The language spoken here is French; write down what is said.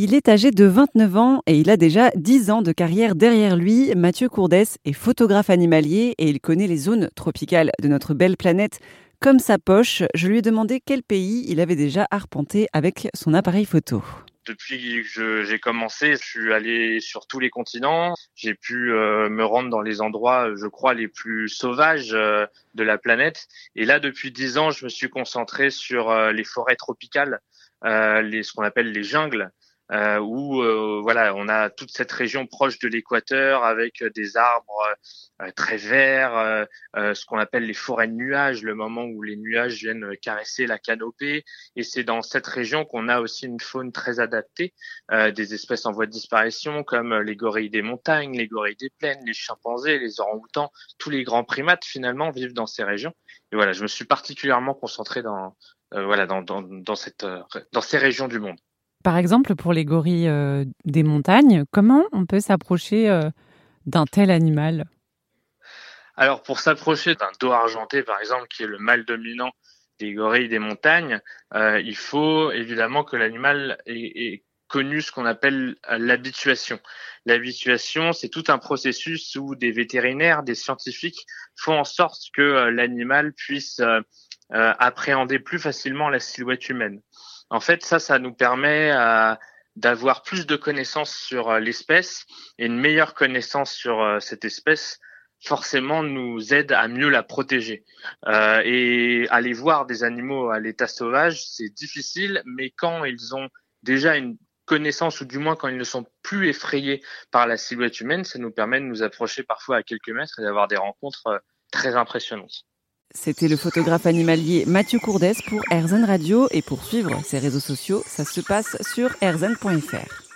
Il est âgé de 29 ans et il a déjà 10 ans de carrière derrière lui. Mathieu Courdès est photographe animalier et il connaît les zones tropicales de notre belle planète comme sa poche. Je lui ai demandé quel pays il avait déjà arpenté avec son appareil photo. Depuis que j'ai commencé, je suis allé sur tous les continents. J'ai pu euh, me rendre dans les endroits, je crois, les plus sauvages euh, de la planète. Et là, depuis dix ans, je me suis concentré sur euh, les forêts tropicales, les, ce qu'on appelle les jungles euh, où euh, voilà, on a toute cette région proche de l'équateur avec euh, des arbres euh, très verts, ce qu'on appelle les forêts de nuages, le moment où les nuages viennent caresser la canopée. Et c'est dans cette région qu'on a aussi une faune très adaptée, des espèces en voie de disparition comme les gorilles des montagnes, les gorilles des plaines, les chimpanzés, les orang-outans, tous les grands primates finalement vivent dans ces régions. Et voilà, je me suis particulièrement concentré dans voilà dans, dans, dans cette dans ces régions du monde. Par exemple, pour les gorilles euh, des montagnes, comment on peut s'approcher euh, d'un tel animal? Alors, pour s'approcher d'un dos argenté, par exemple, qui est le mâle dominant des gorilles des montagnes, euh, il faut évidemment que l'animal ait, connu ce qu'on appelle l'habituation. L'habituation, c'est tout un processus où des vétérinaires, des scientifiques font en sorte que l'animal puisse appréhender plus facilement la silhouette humaine. En fait, ça, ça nous permet euh, d'avoir plus de connaissances sur euh, l'espèce et une meilleure connaissance sur euh, cette espèce forcément nous aide à mieux la protéger. et aller voir des animaux à l'état sauvage, c'est difficile, mais quand ils ont déjà une connaissance, ou du moins quand ils ne sont plus effrayés par la silhouette humaine, ça nous permet de nous approcher parfois à quelques mètres et d'avoir des rencontres très impressionnantes. C'était le photographe animalier Mathieu Courdès pour RZN Radio et pour suivre ses réseaux sociaux, ça se passe sur rzn.fr.